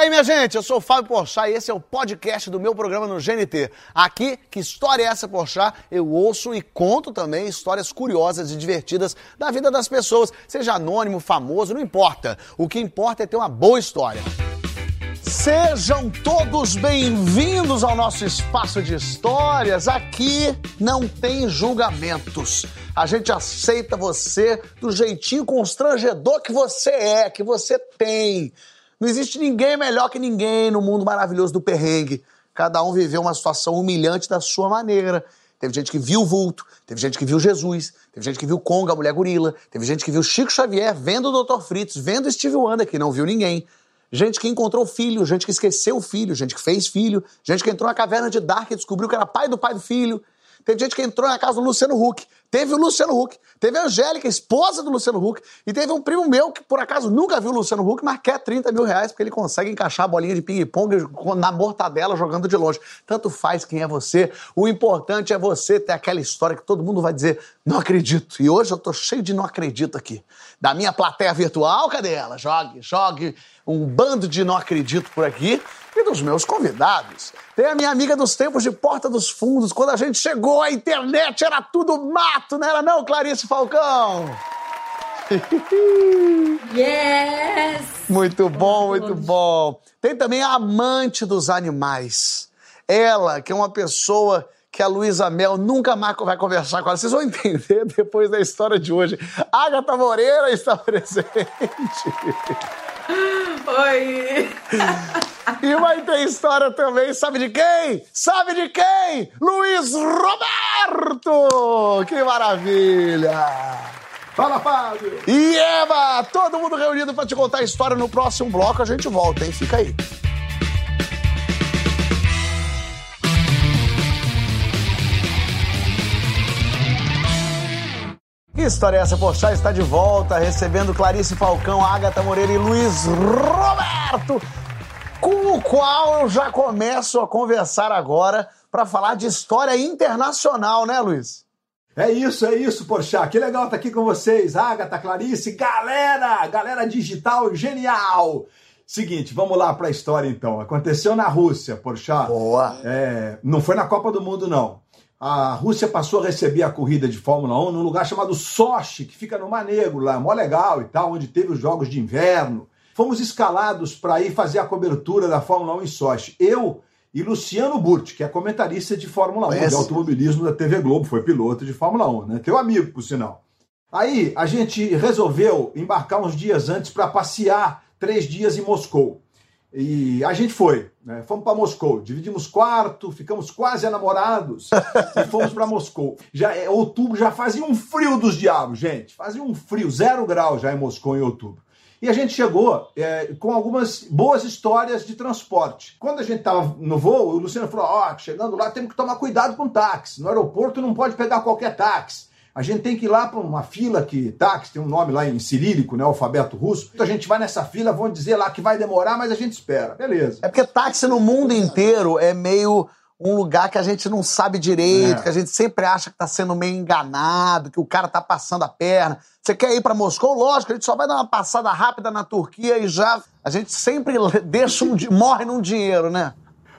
aí, minha gente, eu sou o Fábio Porchat e esse é o podcast do meu programa no GNT. Aqui, que história é essa, Porchat? Eu ouço e conto também histórias curiosas e divertidas da vida das pessoas, seja anônimo, famoso, não importa. O que importa é ter uma boa história. Sejam todos bem-vindos ao nosso espaço de histórias. Aqui não tem julgamentos. A gente aceita você do jeitinho constrangedor que você é, que você tem. Não existe ninguém melhor que ninguém no mundo maravilhoso do perrengue. Cada um viveu uma situação humilhante da sua maneira. Teve gente que viu o vulto, teve gente que viu Jesus, teve gente que viu Conga, a mulher gorila, teve gente que viu Chico Xavier, vendo o Dr. Fritz, vendo Steve Wonder, que não viu ninguém. Gente que encontrou filho, gente que esqueceu o filho, gente que fez filho, gente que entrou na caverna de Dark e descobriu que era pai do pai do filho. Teve gente que entrou na casa do Luciano Huck, Teve o Luciano Huck, teve a Angélica, esposa do Luciano Huck, e teve um primo meu que por acaso nunca viu o Luciano Huck, mas quer 30 mil reais porque ele consegue encaixar a bolinha de ping-pong na mortadela jogando de longe. Tanto faz quem é você, o importante é você ter aquela história que todo mundo vai dizer, não acredito. E hoje eu tô cheio de não acredito aqui. Da minha plateia virtual, cadê ela? Jogue, jogue um bando de não acredito por aqui e dos meus convidados. Tem a minha amiga dos tempos de Porta dos Fundos. Quando a gente chegou, a internet era tudo mato, não era não, Clarice Falcão? Yes! Muito bom, muito bom. Tem também a amante dos animais. Ela, que é uma pessoa que a Luísa Mel nunca mais vai conversar com ela. Vocês vão entender depois da história de hoje. Agatha Moreira está presente. Oi! E vai ter história também, sabe de quem? Sabe de quem? Luiz Roberto! Que maravilha! Fala, Fábio! E Eva, todo mundo reunido para te contar a história no próximo bloco. A gente volta, hein? Fica aí. História é essa? Poxa, está de volta, recebendo Clarice Falcão, Agatha Moreira e Luiz Roberto, com o qual eu já começo a conversar agora para falar de história internacional, né, Luiz? É isso, é isso, Porchat. Que legal estar aqui com vocês, Agatha, Clarice, galera, galera digital genial. Seguinte, vamos lá para a história então. Aconteceu na Rússia, Porchat. Boa. É, não foi na Copa do Mundo, não. A Rússia passou a receber a corrida de Fórmula 1 num lugar chamado Sochi, que fica no Mar Negro, lá, mó legal e tal, onde teve os jogos de inverno. Fomos escalados para ir fazer a cobertura da Fórmula 1 em Sochi. Eu e Luciano Burti, que é comentarista de Fórmula 1, Conhece? de automobilismo da TV Globo, foi piloto de Fórmula 1, né? Teu amigo, por sinal. Aí a gente resolveu embarcar uns dias antes para passear três dias em Moscou. E a gente foi, né? Fomos para Moscou, dividimos quarto, ficamos quase namorados e fomos para Moscou. Já é outubro, já fazia um frio dos diabos, gente. Fazia um frio, zero grau já em Moscou em outubro. E a gente chegou é, com algumas boas histórias de transporte. Quando a gente estava no voo, o Luciano falou: Ó, chegando lá temos que tomar cuidado com táxi. No aeroporto não pode pegar qualquer táxi. A gente tem que ir lá para uma fila que táxi tem um nome lá em cirílico, né, alfabeto russo. Então a gente vai nessa fila, vão dizer lá que vai demorar, mas a gente espera. Beleza. É porque táxi no mundo inteiro é meio um lugar que a gente não sabe direito, É. que a gente sempre acha que tá sendo meio enganado, que o cara tá passando a perna. Você quer ir pra Moscou? Lógico, a gente só vai dar uma passada rápida na Turquia e já a gente sempre deixa um morre num dinheiro, né?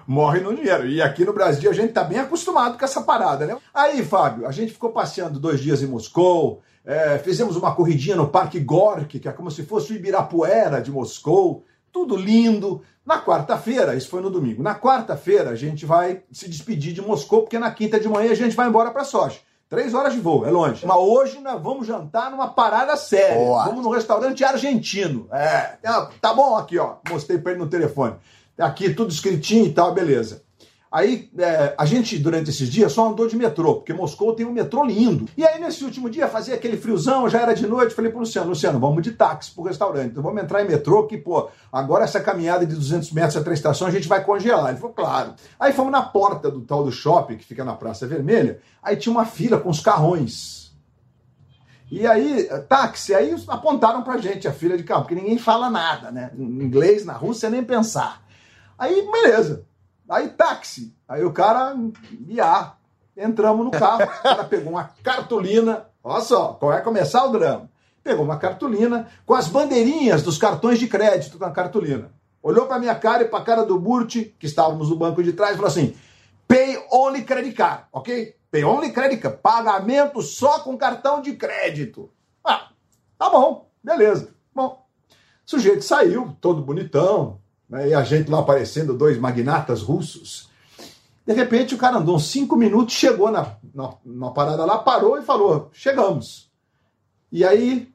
Morre no dinheiro. E aqui no Brasil a gente tá bem acostumado com essa parada, né? Aí, Fábio, a gente ficou passeando dois dias em Moscou, é, fizemos uma corridinha no Parque Gorky, que é como se fosse o Ibirapuera de Moscou, tudo lindo. Na quarta-feira, isso foi no domingo, na quarta-feira a gente vai se despedir de Moscou, porque na quinta de manhã a gente vai embora para Sochi. Três horas de voo, é longe. Mas hoje nós vamos jantar numa parada séria. Boa. Vamos num restaurante argentino. É, tá bom aqui, ó. Mostrei pra ele no telefone. Aqui tudo escritinho e tal, beleza. Aí é, a gente, durante esses dias, só andou de metrô, porque Moscou tem um metrô lindo. E aí, nesse último dia, fazia aquele friozão, já era de noite, falei pro Luciano, Luciano, vamos de táxi pro restaurante. Então vamos entrar em metrô, que, pô, agora essa caminhada de 200 metros até a estação, a gente vai congelar. Ele falou, claro. Aí fomos na porta do tal do shopping, que fica na Praça Vermelha, aí tinha uma fila com os carrões. E aí, táxi, aí apontaram pra gente a fila de carro, porque ninguém fala nada, né? Em inglês, na Rússia, nem pensar. Aí, beleza. Aí, táxi. Aí o cara, ia. Entramos no carro, o cara pegou uma cartolina. Olha só, qual é começar o drama. Pegou uma cartolina com as bandeirinhas dos cartões de crédito na cartolina. olhou para minha cara e para a cara do Burti, que estávamos no banco de trás, e falou assim: Pay only credit card, ok? Pay only credit card, pagamento só com cartão de crédito. Ah, tá bom, beleza. Bom, o sujeito saiu, todo bonitão, né, e a gente lá aparecendo, dois magnatas russos. De repente o cara andou uns cinco minutos, chegou na, na, na parada lá, parou e falou: Chegamos. E aí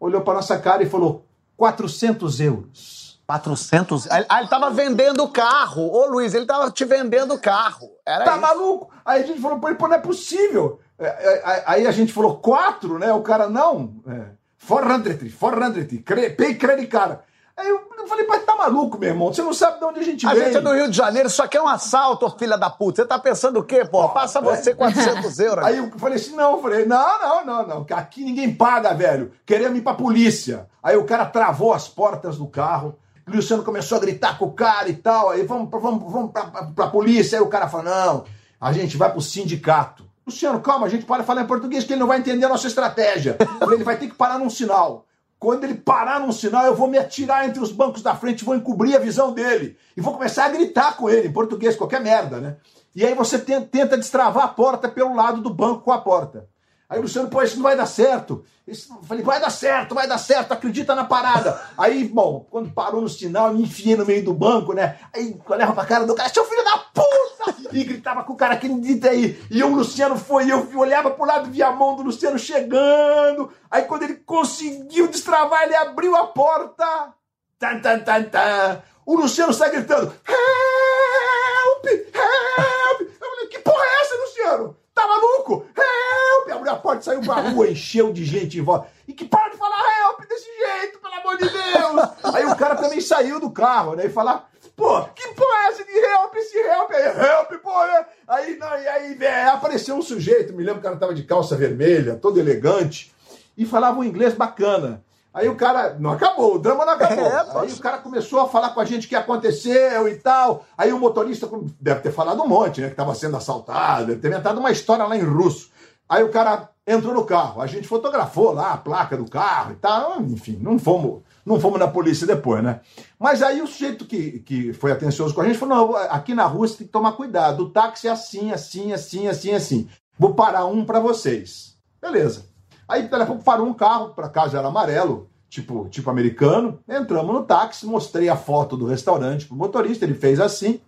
olhou para nossa cara e falou: 400 euros. 400? Ah, ele tava vendendo o carro. Ô, Luiz, ele tava te vendendo o carro. Era tá isso. maluco? Aí a gente falou, pô, não é possível. É, é, Aí a gente falou, quatro, né? O cara, não. É, 400, 400, cre- pay credit card. Aí eu falei, mas tá maluco, meu irmão? Você não sabe de onde a gente A vem. gente é do Rio de Janeiro, isso aqui é um assalto, filha da puta. Você tá pensando o quê, pô? Passa você 400 euros. Aí eu falei assim, não, eu falei, não, não, não, não, aqui ninguém paga, velho. Queremos ir pra polícia. Aí o cara travou as portas do carro, o Luciano começou a gritar com o cara e tal, aí vamos, pra- vamos, vamos pra, pra, pra polícia. Aí o cara falou, não, a gente vai pro sindicato. Luciano, calma, a gente pode falar em português que ele não vai entender a nossa estratégia. Ele vai ter que parar num sinal. Quando ele parar num sinal, eu vou me atirar entre os bancos da frente, vou encobrir a visão dele. E vou começar a gritar com ele, em português, qualquer merda, né? E aí você ten- tenta destravar a porta pelo lado do banco com a porta. Aí o Luciano, pô, isso não vai dar certo. Isso, falei, vai dar certo, vai dar certo, acredita na parada. Aí, bom, quando parou no sinal, eu me enfiei no meio do banco, né? Aí eu olhava pra cara do cara, seu filho da puta! E gritava com o cara, acredita aí. E o Luciano foi, eu olhava pro lado, via a mão do Luciano chegando. Aí quando ele conseguiu destravar, ele abriu a porta. Tan, tan, tan, tan. O Luciano sai gritando, help, help. Eu falei, que porra é essa, Luciano? Tá maluco? Help! Abriu a porta, saiu pra rua, encheu de gente em volta. E que para de falar help desse jeito, pelo amor de Deus! Aí o cara também saiu do carro, né? E falar, pô, que porra é essa de help, esse help aí? Help, pô, né? Aí, não, e aí véio, apareceu um sujeito, me lembro que o cara tava de calça vermelha, todo elegante, e falava um inglês bacana. Aí o cara, não acabou, o drama não acabou. É, aí o cara começou a falar com a gente o que aconteceu e tal. Aí o motorista deve ter falado um monte, né? Que estava sendo assaltado, deve ter inventado uma história lá em russo. Aí o cara entrou no carro, a gente fotografou lá a placa do carro e tal. Enfim, não fomos, não fomos na polícia depois, né? Mas aí o sujeito que, que foi atencioso com a gente falou: não, aqui na rua você tem que tomar cuidado. O táxi é assim, assim, assim, assim, assim. Vou parar um para vocês. Beleza. Aí, daqui a pouco, parou um carro, para casa era amarelo, tipo, tipo americano. Entramos no táxi, mostrei a foto do restaurante pro motorista, ele fez assim.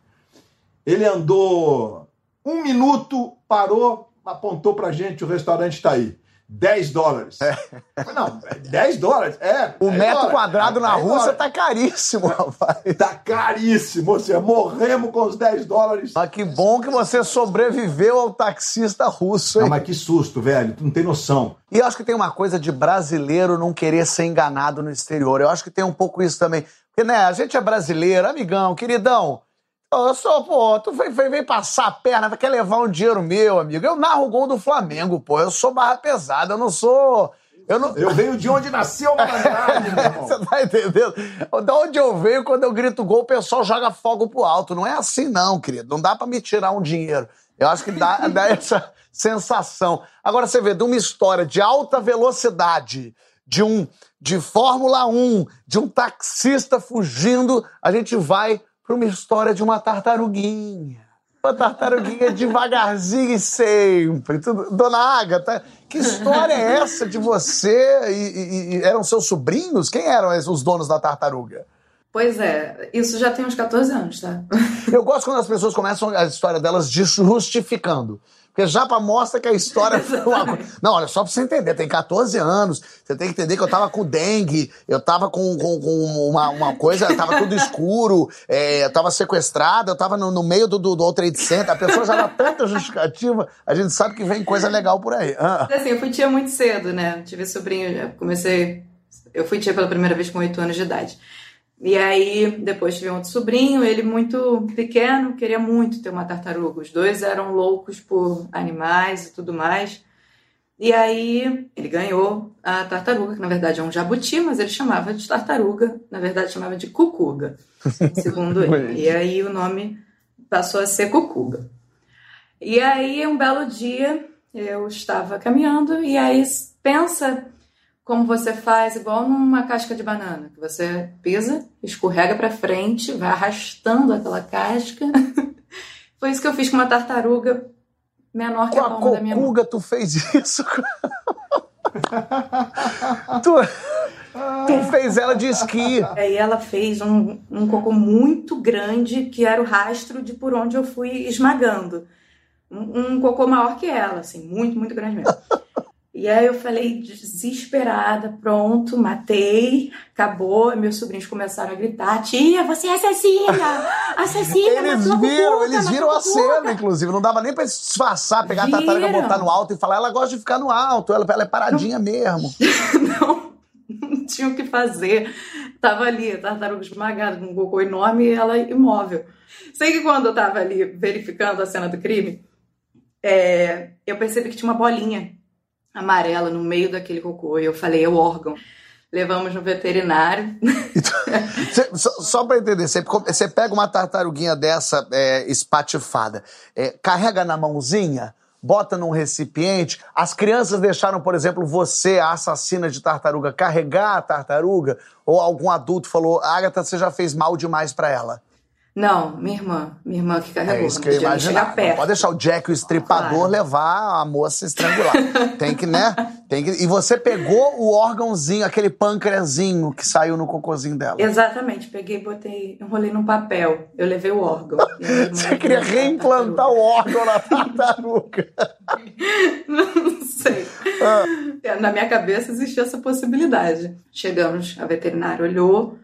Ele andou um minuto, parou, apontou pra gente, o restaurante tá aí. 10 dólares. Falei, Não, 10 dólares? É. O 10 metro dólares. quadrado na 10 Rússia dólares. tá caríssimo, rapaz. Tá caríssimo, ou seja, morremos com os 10 dólares. Mas que bom que você sobreviveu ao taxista russo, Não, hein? mas que susto, velho, tu não tem noção. E eu acho que tem uma coisa de brasileiro não querer ser enganado no exterior. Eu acho que tem um pouco isso também. Porque, né, a gente é brasileiro, amigão, queridão. Eu sou, pô, tu vem, vem, vem passar a perna, quer levar um dinheiro meu, amigo. Eu narro o gol do Flamengo, pô. Eu sou barra pesada, eu não sou. Eu não. Eu venho de onde nasceu a malandragem, meu irmão. Você tá entendendo? Da onde eu venho, quando eu grito gol, o pessoal joga fogo pro alto. Não é assim, não, querido. Não dá pra me tirar um dinheiro. Eu acho que dá, dá essa sensação. Agora você vê, de uma história de alta velocidade, de um de Fórmula 1, de um taxista fugindo, a gente vai pra uma história de uma tartaruguinha. Uma tartaruguinha devagarzinho e sempre. Tudo- Dona Agatha, que história é essa de você? E, e- e eram seus sobrinhos? Quem eram os donos da tartaruga? Pois é, isso já tem uns 14 anos, tá? Eu gosto quando as pessoas começam a história delas justificando. Porque já pra mostra que a história foi uma coisa. Não, olha, só pra você entender, tem 14 anos, você tem que entender que eu tava com dengue, eu tava com, com, com uma, uma coisa, tava tudo escuro, é, eu tava sequestrada, eu tava no, no meio do, do, do Trade Center, a pessoa já dá tanta justificativa, a gente sabe que vem coisa legal por aí. Ah. Assim, eu fui tia muito cedo, né? Tive sobrinho, comecei. Eu fui tia pela primeira vez com 8 anos de idade. E aí, depois tive um outro sobrinho, ele muito pequeno, queria muito ter uma tartaruga. Os dois eram loucos por animais e tudo mais. E aí, ele ganhou a tartaruga, que na verdade é um jabuti, mas ele chamava de tartaruga, na verdade chamava de cucuga, segundo ele. E aí o nome passou a ser cucuga. E aí, um belo dia, eu estava caminhando, e aí pensa como você faz igual numa casca de banana, que você pisa, escorrega para frente, vai arrastando aquela casca. Foi isso que eu fiz com uma tartaruga menor que com a palma da minha mão. a tu fez isso? tu, tu fez ela de esqui. Aí ela fez um, um cocô muito grande, que era o rastro de por onde eu fui esmagando. Um, um cocô maior que ela, assim, muito, muito grande mesmo. E aí eu falei, desesperada, pronto, matei, acabou. Meus sobrinhos começaram a gritar: Tia, você é assassina! Assassina! Eles matou viram, eles viram a cena, Cuca." inclusive. Não dava nem pra disfarçar, pegar a tartaruga, Viram. botar no alto e falar, ela gosta de ficar no alto, ela, ela é paradinha mesmo. Não, não tinha o que fazer. Tava ali, a tartaruga esmagada, com um cocô enorme e ela imóvel. Sei que quando eu tava ali verificando a cena do crime, é, eu percebi que tinha uma bolinha amarela no meio daquele cocô. E eu falei, é o órgão. Levamos no veterinário. Cê- só, só pra entender, você, pega uma tartaruguinha dessa é, espatifada, é, carrega na mãozinha, bota num recipiente. As crianças deixaram, por exemplo, você, a assassina de tartaruga, carregar a tartaruga? Ou algum adulto falou, Agatha, você já fez mal demais pra ela? Não, minha irmã. Minha irmã que carregou. É isso que eu perto. Pode deixar o Jack, o estripador, Claro. levar a moça estrangular. Tem que, né? Tem que... E você pegou o órgãozinho, aquele pâncreazinho que saiu no cocôzinho dela. Exatamente, peguei, botei, enrolei num papel. Eu levei o órgão. Você queria reimplantar o órgão na tartaruga. Não sei. É, Na minha cabeça existia essa possibilidade. Chegamos, a veterinária olhou,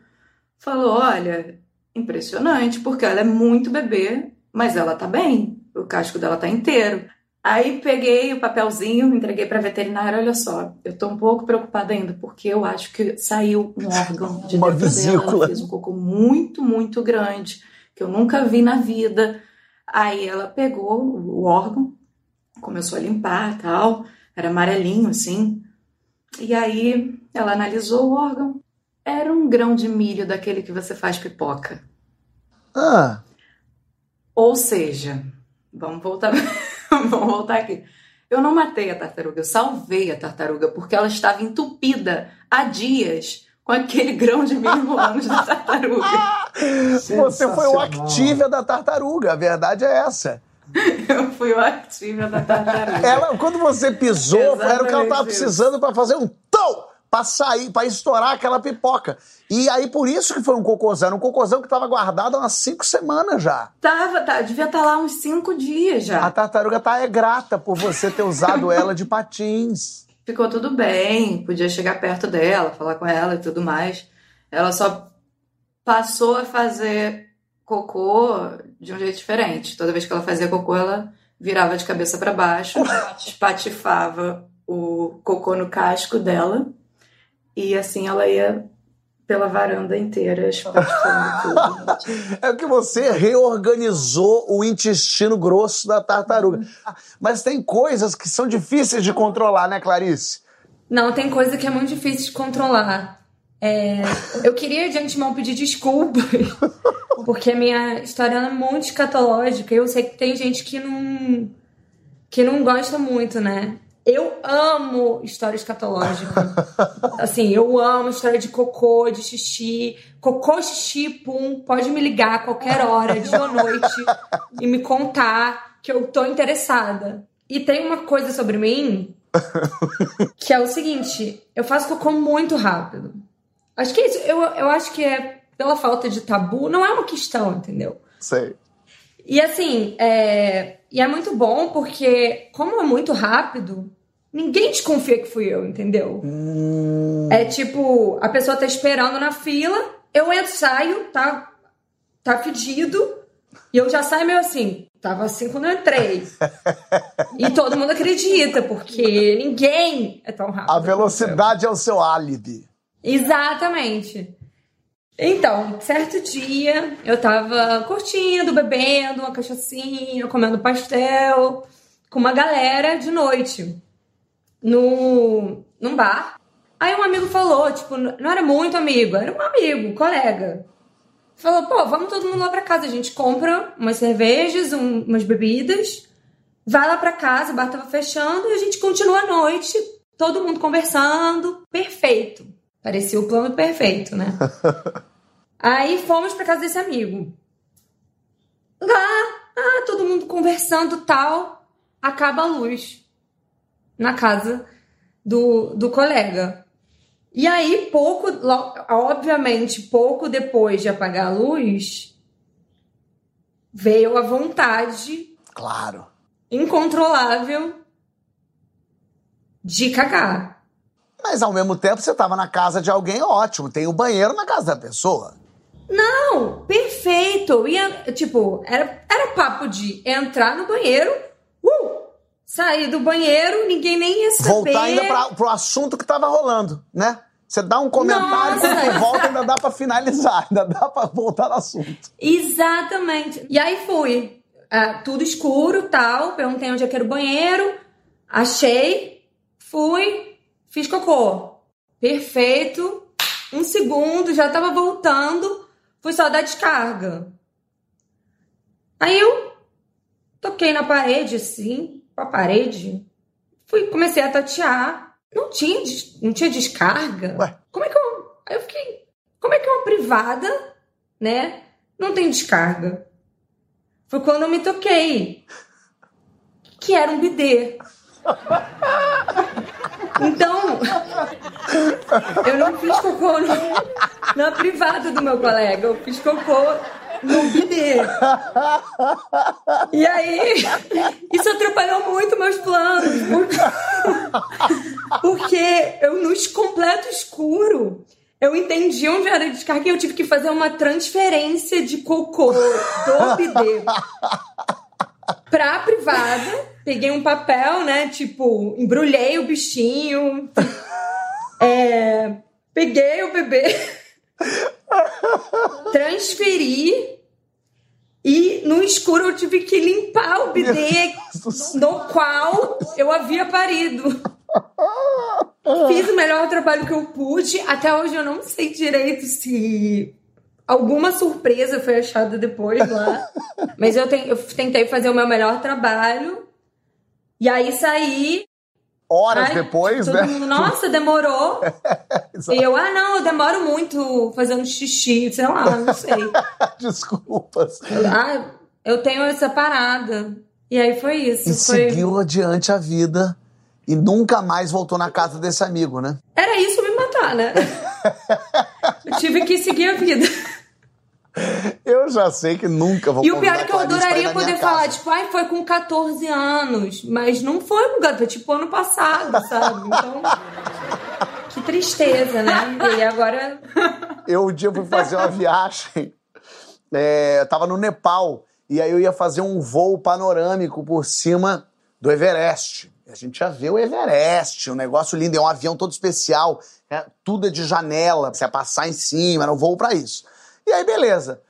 falou: olha, impressionante, porque ela é muito bebê, mas ela tá bem. O casco dela tá inteiro. Aí peguei o papelzinho, entreguei pra veterinária. Olha só, eu tô um pouco preocupada ainda, porque eu acho que saiu um órgão de Uma dentro dela. vesícula. Ela fez um cocô muito, muito grande, que eu nunca vi na vida. Aí ela pegou o órgão, começou a limpar tal, era amarelinho assim. E aí ela analisou o órgão. Era um grão de milho daquele que você faz pipoca. Ah, Ou seja, vamos voltar, vamos voltar aqui. Eu não matei a tartaruga, eu salvei a tartaruga porque ela estava entupida há dias com aquele grão de milho no ânus da tartaruga. você foi o. Activia da tartaruga, a verdade é essa. Eu fui o ativa da tartaruga. Ela, quando você pisou, era o que ela Exatamente tava isso. precisando pra fazer um tão pra sair, pra estourar aquela pipoca. E aí por isso que foi um cocôzão, um cocôzão que tava guardado há umas cinco semanas já. Tava, tá, devia estar lá uns cinco dias já. A tartaruga tá é grata por você ter usado ela de patins. ficou tudo bem, podia chegar perto dela, falar com ela e tudo mais. Ela só passou a fazer cocô de um jeito diferente. Toda vez que ela fazia cocô, ela virava de cabeça para baixo, espatifava o cocô no casco dela e assim ela ia pela varanda inteira espatifando tudo. É que você reorganizou o intestino grosso da tartaruga. Mas tem coisas que são difíceis de controlar, né, Clarice? Não, tem coisa que é muito difícil de controlar. É, eu queria de antemão pedir desculpas, porque a minha história é muito escatológica. Eu sei que tem gente que não, que não gosta muito, né? Eu amo história escatológica. Assim, eu amo história de cocô, de xixi. Cocô, xixi, pum. Pode me ligar a qualquer hora, dia ou noite, e me contar que eu tô interessada. E tem uma coisa sobre mim que é o seguinte: eu faço cocô muito rápido. Acho que é isso. Eu, eu acho que é pela falta de tabu, não é uma questão, entendeu? Sei. E assim, é... e é muito bom porque, como é muito rápido, ninguém desconfia que fui eu, entendeu? Hum, É tipo, a pessoa tá esperando na fila, eu entro, saio, tá, tá fedido, e eu já saio meio assim. Tava assim quando eu entrei. e todo mundo acredita, porque ninguém é tão rápido. a velocidade é o seu álibi. Exatamente. Então, certo dia, eu tava curtindo, bebendo uma cachaçinha, comendo pastel, com uma galera de noite, no, num bar. Aí um amigo falou, tipo, não era muito amigo, era um amigo, colega. Falou, pô, vamos todo mundo lá pra casa, a gente compra umas cervejas, um- umas bebidas, vai lá pra casa, o bar tava fechando e a gente continua a noite todo mundo conversando, perfeito. Parecia o plano perfeito, né? Aí fomos pra casa desse amigo. Lá, ah, todo mundo conversando tal, acaba a luz na casa do, do colega. E aí, pouco, obviamente, pouco depois de apagar a luz, veio a vontade. Claro. Incontrolável de cagar. Mas ao mesmo tempo você estava na casa de alguém, ótimo. Tem o banheiro na casa da pessoa. Não, perfeito. Ia, tipo, era, era papo de entrar no banheiro, uh, sair do banheiro, ninguém nem ia saber. Voltar ainda pra, pro assunto que tava rolando, né? Você dá um comentário, Nossa. quando volta ainda dá pra finalizar, ainda dá pra voltar no assunto. Exatamente. E aí fui. Ah, tudo escuro, tal. Perguntei onde é que era o banheiro. Achei. Fui. Fiz cocô. Perfeito. Um segundo, já tava voltando. Fui só dar descarga. Aí eu toquei na parede, assim, pra parede. Fui, comecei a tatear. Não tinha, não tinha descarga. Ué. Como é que eu. Aí eu fiquei. Como é que uma privada, né? Não tem descarga. Foi quando eu me toquei. Que era um bidê. Então, eu não fiz cocô no- na privada do meu colega, eu fiz cocô no bidê. E aí, isso atrapalhou muito meus planos, porque, eu, no completo escuro, eu entendi onde era a descarga e eu tive que fazer uma transferência de cocô do bidê pra privada. Peguei um papel, né? Tipo, embrulhei o bichinho. É, peguei o bebê. transferi. E no escuro eu tive que limpar o bidê no qual eu havia parido. Fiz o melhor trabalho que eu pude. Até hoje eu não sei direito se alguma surpresa foi achada depois lá. Mas eu, ten- eu tentei fazer o meu melhor trabalho. E aí saí. Horas ai, depois, todo né? mundo, Nossa, demorou. Exato. e eu, ah, não, eu demoro muito fazendo xixi, sei lá, não sei. Desculpas. ah, eu tenho essa parada. E aí foi isso. E foi... seguiu adiante a vida e nunca mais voltou na casa desse amigo, né? Era isso me matar, né? eu tive que seguir a vida. Eu já sei que nunca vou E o pior é que eu adoraria poder falar, tipo, ai, foi com 14 anos. Mas não foi com 14, foi tipo ano passado, sabe? Então. Que tristeza, né? E agora. Eu um dia fui fazer uma viagem, é, eu tava no Nepal, e aí eu ia fazer um voo panorâmico por cima do Everest. A gente ia ver o Everest, um negócio lindo, é um avião todo especial, é, tudo é de janela, você ia passar em cima, era um voo pra isso. E aí, beleza.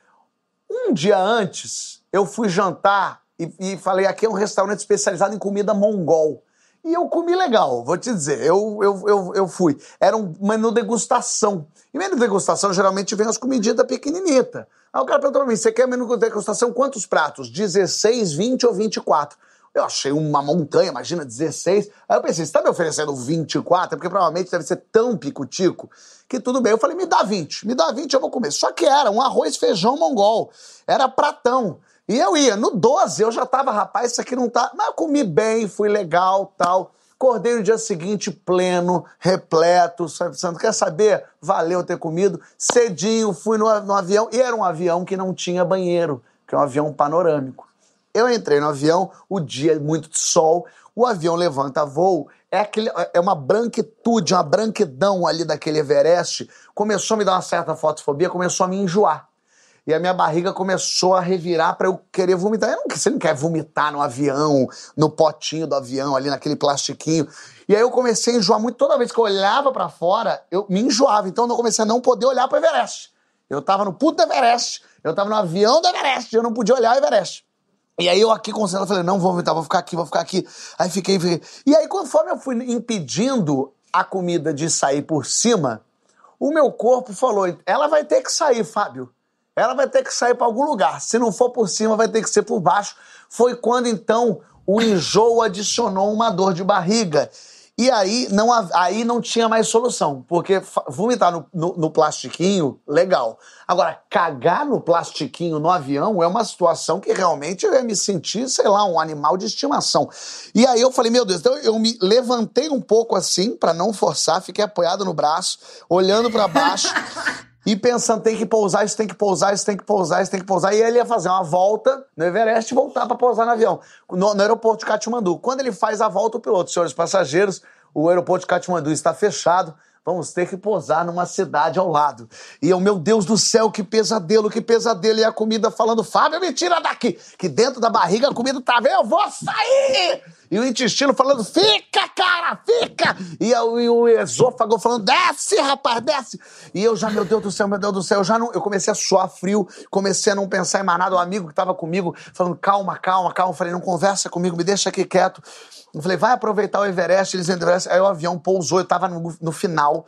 Um dia antes, eu fui jantar e, e falei, aqui é um restaurante especializado em comida mongol. E eu comi legal, vou te dizer. Eu, eu, eu, eu fui. Era um menu degustação. E menu degustação geralmente vem as comidinhas pequeninitas. Aí o cara perguntou pra mim: você quer menu degustação quantos pratos? 16, 20 ou 24? Eu achei uma montanha, imagina, 16. Aí eu pensei, você tá me oferecendo 24? É porque provavelmente deve ser tão pico-tico que tudo bem. Eu falei, me dá 20, me dá 20, eu vou comer. Só que era um arroz feijão mongol. Era pratão. E eu ia, no 12 eu já tava, rapaz, isso aqui não tá. Mas eu comi bem, fui legal, tal. Acordei no dia seguinte pleno, repleto, não quer saber? Valeu ter comido. Cedinho, fui no, no avião, e era um avião que não tinha banheiro, que é um avião panorâmico. Eu entrei no avião, o dia é muito de sol, o avião levanta voo, é, aquele, é uma branquitude, uma branquidão ali daquele Everest. Começou a me dar uma certa fotofobia, começou a me enjoar. E a minha barriga começou a revirar para eu querer vomitar. Eu não, você não quer vomitar no avião, no potinho do avião, ali naquele plastiquinho. E aí eu comecei a enjoar muito. Toda vez que eu olhava para fora, eu me enjoava. Então eu comecei a não poder olhar para o Everest. Eu tava no puto Everest, eu tava no avião do Everest, eu não podia olhar o Everest. E aí eu aqui concentrado, falei, não vou vomitar, vou ficar aqui, vou ficar aqui. Aí fiquei, fiquei. E aí conforme eu fui impedindo a comida de sair por cima, o meu corpo falou, ela vai ter que sair, Fábio. Ela vai ter que sair para algum lugar. Se não for por cima, vai ter que ser por baixo. Foi quando então o enjoo adicionou uma dor de barriga. E aí não, aí não tinha mais solução, porque vomitar no, no, no, plastiquinho, legal. Agora, cagar no plastiquinho no avião é uma situação que realmente eu ia me sentir, sei lá, um animal de estimação. E aí eu falei, meu Deus, então eu me levantei um pouco assim, para não forçar, fiquei apoiado no braço, olhando para baixo. e pensando, tem que pousar, isso tem que pousar, isso tem que pousar, isso tem que pousar. E ele ia fazer uma volta no Everest e voltar para pousar no avião, no, no, aeroporto de Katmandu. Quando ele faz a volta, o piloto, senhores passageiros, o aeroporto de Katmandu está fechado, vamos ter que pousar numa cidade ao lado. E eu, meu Deus do céu, que pesadelo, que pesadelo. E a comida falando, Fábio, me tira daqui. Que dentro da barriga a comida tá vendo, eu vou sair. E o intestino falando, fica, cara, fica. E, e o esôfago falando, desce, rapaz, desce. E eu já, meu Deus do céu, meu Deus do céu, eu já não, eu comecei a suar frio, comecei a não pensar em mais nada. O amigo que tava comigo falando, calma, calma, calma. Eu falei, não conversa comigo, me deixa aqui quieto. Eu falei, vai aproveitar o Everest, eles Everest. Aí o avião pousou, eu tava no, no, final.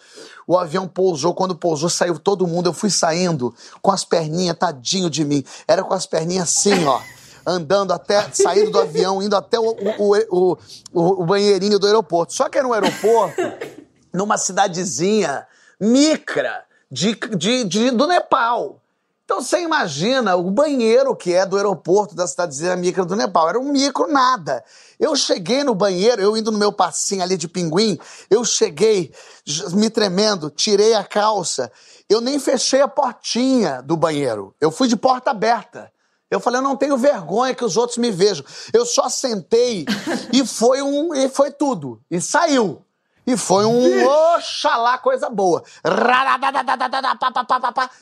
O avião pousou, quando pousou, saiu todo mundo. Eu fui saindo com as perninhas, tadinho de mim. Era com as perninhas assim, ó. Andando até, saindo do avião, indo até o, o, o, o, banheirinho do aeroporto. Só que era um aeroporto, numa cidadezinha micra de, de, de, do Nepal. Então você imagina o banheiro que é do aeroporto da cidadezinha micra do Nepal. Era um micro nada. Eu cheguei no banheiro, eu indo no meu passinho ali de pinguim, eu cheguei me tremendo, tirei a calça. Eu nem fechei a portinha do banheiro. Eu fui de porta aberta. Eu falei, eu não tenho vergonha que os outros me vejam. Eu só sentei e foi um e foi tudo. E saiu. E foi um oxalá, coisa boa.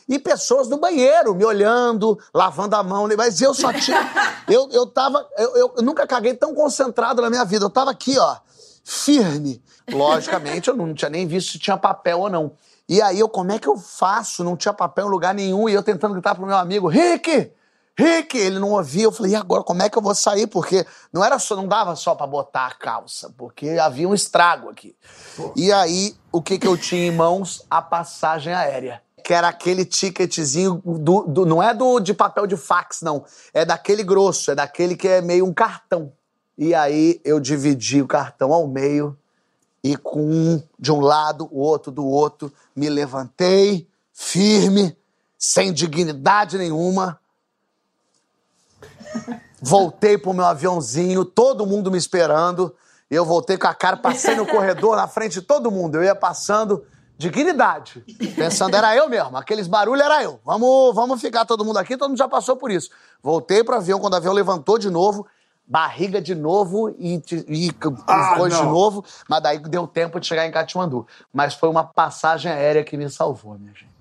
E pessoas no banheiro me olhando, lavando a mão. Mas eu só tinha. Eu, eu tava. Eu, eu nunca caguei tão concentrado na minha vida. Eu tava aqui, ó, firme. Logicamente, eu não tinha nem visto se tinha papel ou não. E aí, eu, como é que eu faço? Não tinha papel em lugar nenhum. E eu tentando gritar pro meu amigo, Rick! Rick, ele não ouvia. Eu falei, e agora como é que eu vou sair? Porque não era só, não dava só para botar a calça, porque havia um estrago aqui. Pô. E aí, o que que eu tinha em mãos? A passagem aérea. Que era aquele ticketzinho do, do, não é do de papel de fax, não. É daquele grosso, é daquele que é meio um cartão. E aí eu dividi o cartão ao meio e com um de um lado, o outro do outro, me levantei firme, sem dignidade nenhuma Voltei pro meu aviãozinho, todo mundo me esperando. E eu voltei com a cara, passei no corredor na frente de todo mundo. Eu ia passando dignidade. Pensando, era eu mesmo, aqueles barulhos era eu. Vamos, vamos ficar todo mundo aqui, todo mundo já passou por isso. Voltei pro avião, quando o avião levantou de novo, barriga de novo e, e ah, coisa de novo, mas daí deu tempo de chegar em Katmandu. Mas foi uma passagem aérea que me salvou, minha gente.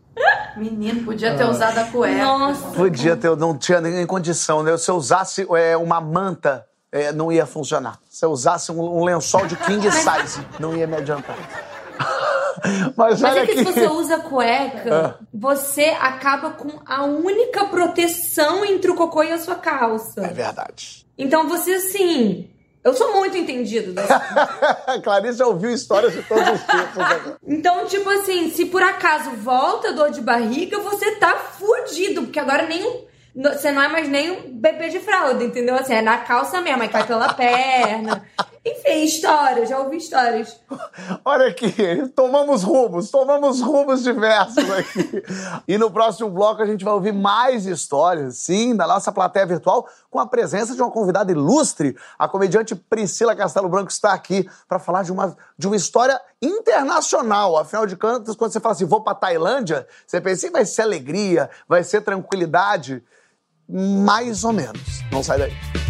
Menino, podia ter ah. usado a cueca. Nossa. Podia ter, não tinha nem condição, né? Se eu usasse é, uma manta, é, não ia funcionar. Se eu usasse um, um lençol de king size, não ia me adiantar. Mas, Mas é que se você usa cueca, é. você acaba com a única proteção entre o cocô e a sua calça. É verdade. Então você, assim, eu sou muito entendido. Desse... Clarice já ouviu histórias de todos os tipos. Então, tipo assim, se por acaso volta dor de barriga, você tá fudido, porque agora nem você não é mais nem um bebê de fralda, entendeu? Assim, é na calça mesmo, aí cai pela perna. Enfim, histórias, já ouvi histórias. Olha aqui, tomamos rumos, tomamos rumos diversos aqui. e no próximo bloco a gente vai ouvir mais histórias, sim, da nossa plateia virtual, com a presença de uma convidada ilustre. A comediante Priscila Castelo Branco está aqui para falar de uma, de uma história internacional. Afinal de contas, quando você fala assim, vou para Tailândia, você pensa, vai ser alegria, vai ser tranquilidade mais ou menos. Não sai daí.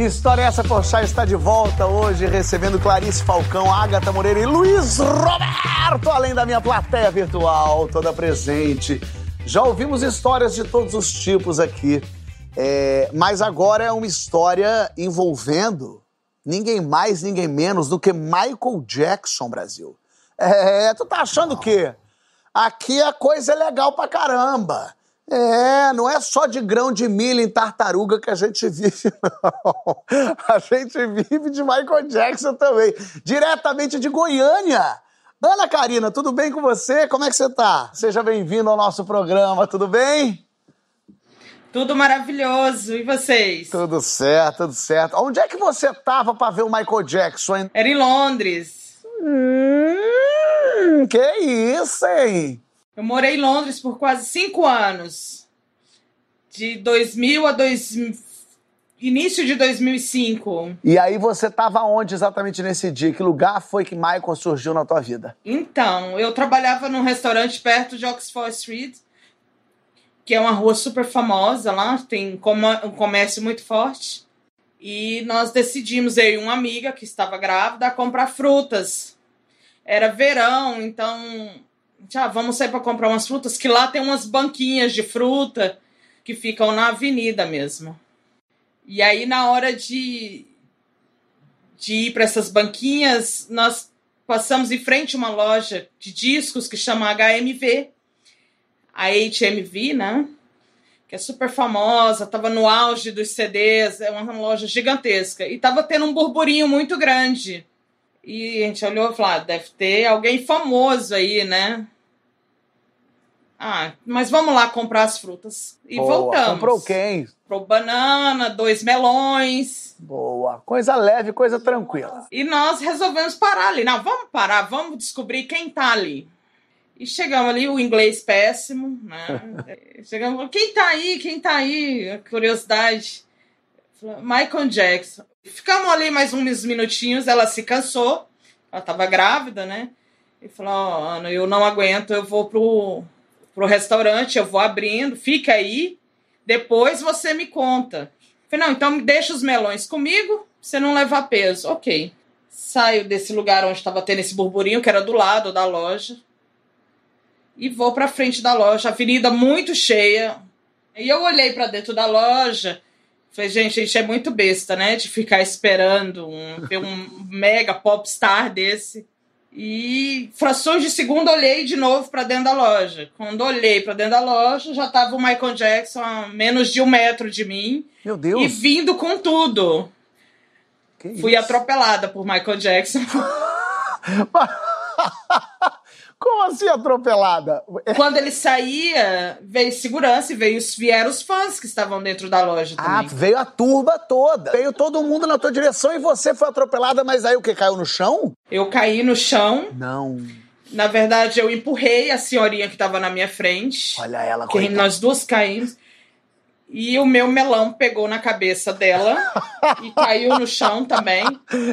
Que história é essa? Porchat está de volta hoje, recebendo Clarice Falcão, Agatha Moreira e Luiz Roberto, além da minha plateia virtual, toda presente. Já ouvimos histórias de todos os tipos aqui, é, mas agora é uma história envolvendo ninguém mais, ninguém menos do que Michael Jackson, Brasil. É, tu tá achando o quê? Aqui a coisa é legal pra caramba. É, não é só de grão de milho em tartaruga que a gente vive, não. A gente vive de Michael Jackson também. Diretamente de Goiânia. Ana Karina, tudo bem com você? Como é que você tá? Seja bem-vindo ao nosso programa, tudo bem? Tudo maravilhoso. E vocês? Tudo certo, tudo certo. Onde é que você tava para ver o Michael Jackson? Hein? Era em Londres. Hum, que isso, hein? Eu morei em Londres por quase cinco anos. De 2000 a 2000, início de 2005. E aí você tava onde exatamente nesse dia? Que lugar foi que Michael surgiu na tua vida? Então, eu trabalhava num restaurante perto de Oxford Street que é uma rua super famosa lá, tem um comércio muito forte. E nós decidimos, eu e uma amiga que estava grávida, comprar frutas. Era verão, então já vamos sair para comprar umas frutas, que lá tem umas banquinhas de fruta que ficam na avenida mesmo. E aí, na hora de, de ir para essas banquinhas, nós passamos em frente a uma loja de discos que chama HMV a HMV, né? Que é super famosa, tava no auge dos CDs, é uma loja gigantesca. E tava tendo um burburinho muito grande. E a gente olhou e falou: ah, deve ter alguém famoso aí, né? Ah, mas vamos lá comprar as frutas. E Boa. voltamos. Comprou quem? Comprou banana, dois melões. Boa. Coisa leve, coisa tranquila. E nós resolvemos parar ali. Não, vamos parar, vamos descobrir quem tá ali. E chegamos ali, o inglês péssimo, né? chegamos, quem tá aí? Quem tá aí? Curiosidade. Michael Jackson. Ficamos ali mais uns minutinhos, ela se cansou, ela tava grávida, né? E falou, oh, Ana, eu não aguento, eu vou pro, pro restaurante, eu vou abrindo, fica aí, depois você me conta. Falei, não, então deixa os melões comigo, você não levar peso. Ok. Saio desse lugar onde estava tendo esse burburinho, que era do lado da loja e vou para frente da loja, avenida muito cheia. E eu olhei para dentro da loja, falei, gente, a gente é muito besta, né, de ficar esperando um, ver um mega popstar desse. E frações de segundo olhei de novo para dentro da loja. Quando olhei para dentro da loja, já tava o Michael Jackson a menos de um metro de mim. Meu Deus! E vindo com tudo. Que Fui isso? atropelada por Michael Jackson. Como assim atropelada? Quando ele saía, veio segurança e veio, vieram os fãs que estavam dentro da loja Ah, também. veio a turba toda. Veio todo mundo na tua direção e você foi atropelada, mas aí o que? Caiu no chão? Eu caí no chão. Não. Na verdade, eu empurrei a senhorinha que estava na minha frente. Olha ela, que coitada. nós duas caímos. E o meu melão pegou na cabeça dela e caiu no chão também.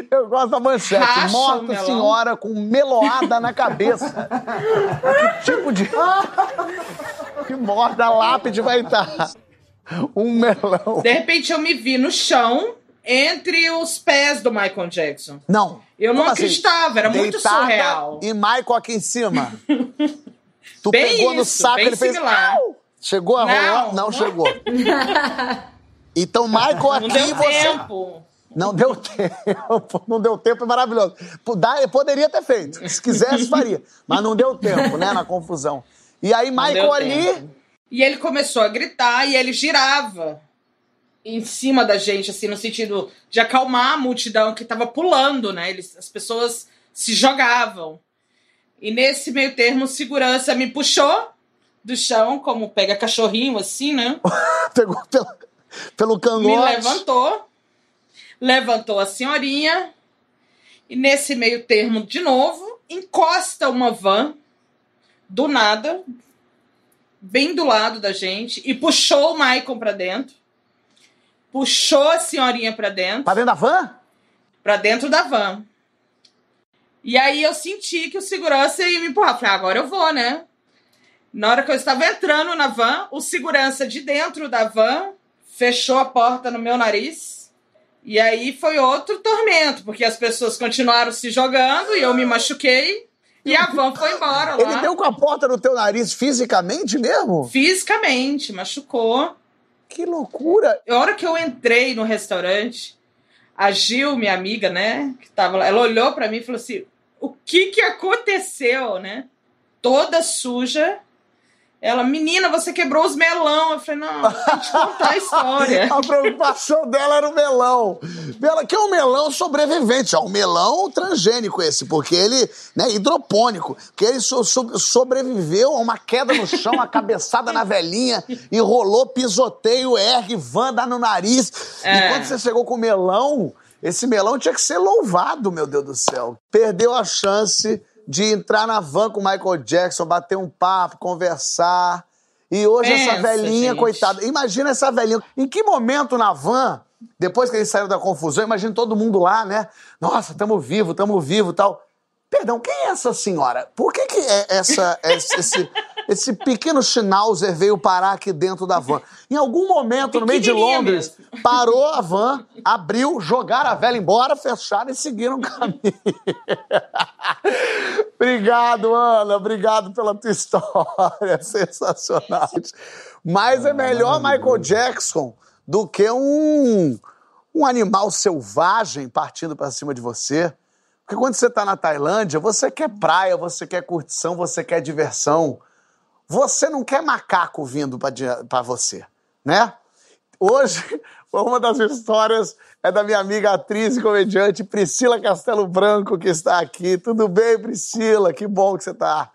Eu gosto da manchete. Racha Morta senhora com meloada na cabeça. que tipo de... que morda a lápide vai estar? Um melão. De repente, eu me vi no chão entre os pés do Michael Jackson. Não. Eu não assim? acreditava, era muito surreal. E Michael aqui em cima. Tu Bem pegou no isso, saco e bem ele fez. similar. "Au!" Chegou a Não, rolar? Não, chegou. Então, Michael aqui Não deu você. tempo. Não deu tempo. Não deu tempo, é maravilhoso. Poderia ter feito. Se quisesse, faria. Mas não deu tempo, né? Na confusão. E aí, Michael ali. E ele começou a gritar e ele girava em cima da gente, assim, no sentido de acalmar a multidão que tava pulando, né? Eles, as pessoas se jogavam. E nesse meio termo, segurança me puxou do chão, como pega cachorrinho, assim, né? Pegou pelo, pelo Me cangote. levantou, levantou a senhorinha, e nesse meio termo, de novo, encosta uma van, do nada, bem do lado da gente, e puxou o Maicon pra dentro, puxou a senhorinha pra dentro, Pra dentro da van? pra dentro da van. E aí eu senti que o segurança ia me empurrar. Falei, ah, agora eu vou, né? Na hora que eu estava entrando na van, o segurança de dentro da van fechou a porta no meu nariz. E aí foi outro tormento, porque as pessoas continuaram se jogando e eu me machuquei. E a van foi embora lá. Ele deu com a porta no teu nariz fisicamente mesmo? Fisicamente, machucou. Que loucura! A hora que eu entrei no restaurante, a Gil, minha amiga, né, que tava lá, ela olhou pra mim e falou assim: "O que que aconteceu, né? Toda suja, Ela, menina, você quebrou os melão. Eu falei, não, deixa te contar a história. a preocupação dela era o melão. Ela que é um melão sobrevivente, é um melão transgênico esse, porque ele, né, hidropônico, que ele so, so, sobreviveu a uma queda no chão, uma cabeçada na velhinha, e rolou pisoteio, ergue, van, dá no nariz. É. E quando você chegou com o melão, esse melão tinha que ser louvado, meu Deus do céu. Perdeu a chance de entrar na van com o Michael Jackson, bater um papo, conversar. E hoje Pensa, essa velhinha, gente. coitada. Imagina essa velhinha. Em que momento na van, depois que ele saiu da confusão, imagina todo mundo lá, né? Nossa, tamo vivo, tamo vivo tal. Perdão, quem é essa senhora? Por que, que é essa, esse, esse pequeno Schnauzer veio parar aqui dentro da van. Em algum momento, no meio de Londres, mesmo. parou a van, abriu, jogaram a vela embora, fecharam e seguiram o caminho. obrigado, Ana. Obrigado pela tua história. Sensacional. Mas é melhor Michael Jackson do que um, um animal selvagem partindo para cima de você. Porque quando você está na Tailândia, você quer praia, você quer curtição, você quer diversão. Você não quer macaco vindo para você, né? Hoje, uma das histórias é da minha amiga atriz e comediante Priscila Castelo Branco, que está aqui. Tudo bem, Priscila? Que bom que você está.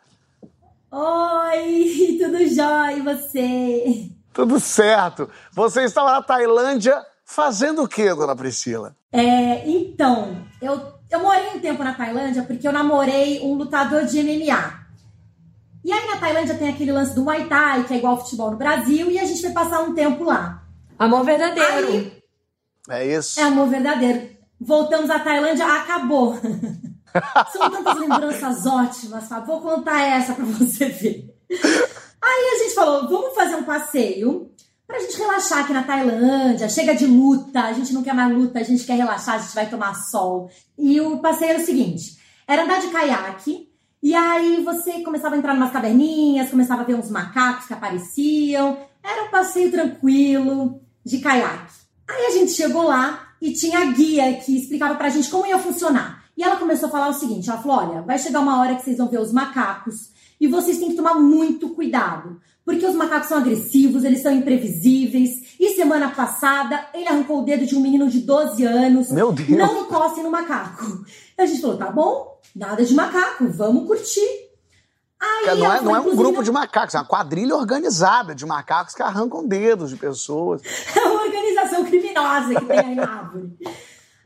Oi, tudo jóia e você? Tudo certo. Você estava na Tailândia fazendo o quê, dona Priscila? É, então, eu, eu morei um tempo na Tailândia porque eu namorei um lutador de MMA. E aí na Tailândia tem aquele lance do Muay Thai, que é igual ao futebol no Brasil, e a gente foi passar um tempo lá. Amor verdadeiro. Aí, é isso. É amor verdadeiro. Voltamos à Tailândia, acabou. São tantas lembranças ótimas, Fábio. Vou contar essa pra você ver. Aí a gente falou, vamos fazer um passeio pra gente relaxar aqui na Tailândia. Chega de luta, a gente não quer mais luta, a gente quer relaxar, a gente vai tomar sol. E o passeio era o seguinte, era andar de caiaque, e aí você começava a entrar em umas caverninhas, começava a ver uns macacos que apareciam. Era um passeio tranquilo de caiaque. Aí a gente chegou lá e tinha a guia que explicava pra gente como ia funcionar. E ela começou a falar o seguinte: ela falou: olha, vai chegar uma hora que vocês vão ver os macacos e vocês têm que tomar muito cuidado. Porque os macacos são agressivos, eles são imprevisíveis. E semana passada, ele arrancou o dedo de um menino de 12 anos. Meu Deus! Não encostem no macaco. A gente falou, tá bom, nada de macaco, vamos curtir. Aí, não, é, não é um grupo de macacos, é uma quadrilha organizada de macacos que arrancam dedos de pessoas. É uma organização criminosa que tem aí na árvore.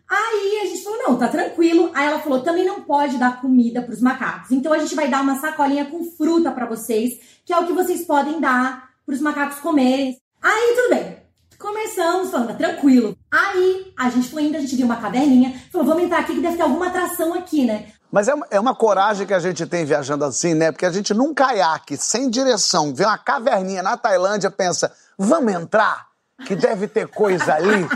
Aí a gente falou, não, tá tranquilo. Aí ela falou, também não pode dar comida pros macacos. Então a gente vai dar uma sacolinha com fruta para vocês, que é o que vocês podem dar pros macacos comerem. Aí tudo bem. Começamos falando, tá tranquilo. Aí a gente foi indo, a gente viu uma caverninha, falou, vamos entrar aqui que deve ter alguma atração aqui, né? Mas é uma, é uma coragem que a gente tem viajando assim, né? Porque a gente num caiaque, sem direção, vê uma caverninha na Tailândia, pensa, vamos entrar? Que deve ter coisa ali.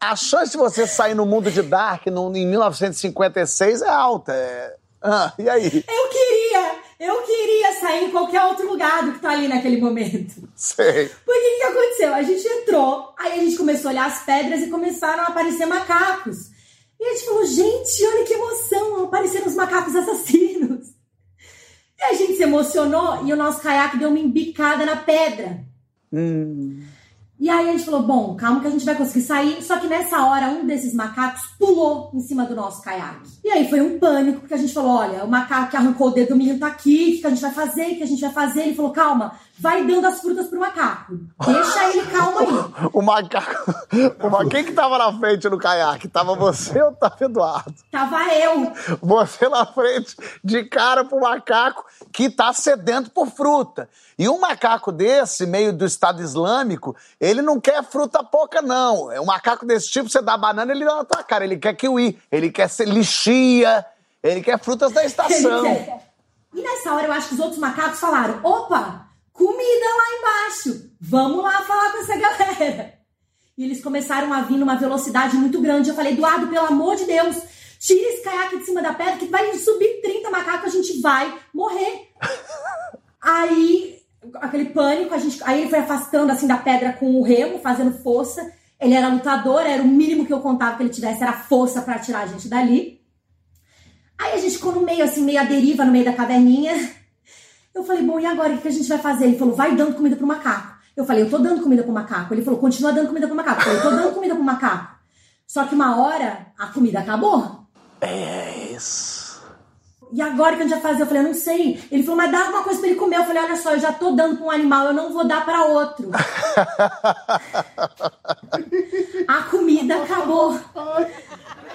A chance de você sair no mundo de Dark no, em 1956 é alta. É... Ah, e aí? Eu queria! Eu queria sair em qualquer outro lugar do que tá ali naquele momento. Sei. Porque o que aconteceu? A gente entrou, aí a gente começou a olhar as pedras e começaram a aparecer macacos. E a gente falou, gente, olha que emoção, apareceram os macacos assassinos. E a gente se emocionou e o nosso caiaque deu uma embicada na pedra. Hum. E aí a gente falou, bom, calma que a gente vai conseguir sair. Só que nessa hora, um desses macacos pulou em cima do nosso caiaque. E aí foi um pânico, porque a gente falou, olha, o macaco que arrancou o dedo do menino tá aqui, o que a gente vai fazer, o que a gente vai fazer? Ele falou, calma, vai dando as frutas pro macaco. Deixa ele calmo aí. o macaco... O macaco... Quem que tava na frente no caiaque? Tava você ou tava Eduardo? Tava eu. Você na frente, de cara pro macaco que tá sedento por fruta. E um macaco desse, meio do Estado Islâmico, ele não quer fruta pouca, não. É um macaco desse tipo, você dá banana, ele dá na tua cara. Ele quer kiwi, ele quer lixia, ele quer frutas da estação. E nessa hora eu acho que os outros macacos falaram: opa, comida lá embaixo, vamos lá falar com essa galera. E eles começaram a vir numa velocidade muito grande. Eu falei: Eduardo, pelo amor de Deus, tira esse caiaque de cima da pedra que vai subir 30 macacos, a gente vai morrer. Aí aquele pânico, a gente, aí ele foi afastando assim da pedra com o remo, fazendo força. Ele era lutador, era o mínimo que eu contava que ele tivesse, era força para tirar a gente dali. Aí a gente ficou no meio, assim, meio à deriva, no meio da caverninha. Eu falei, bom, e agora o que a gente vai fazer? Ele falou, vai dando comida pro macaco. Eu falei, eu tô dando comida pro macaco. Ele falou, continua dando comida pro macaco. Eu falei, eu tô dando comida pro macaco. Só que uma hora a comida acabou. É isso. E agora que a gente vai fazer? Eu falei, eu não sei. Ele falou, mas dá alguma coisa pra ele comer. Eu falei, olha só, eu já tô dando pra um animal, eu não vou dar pra outro. a comida acabou.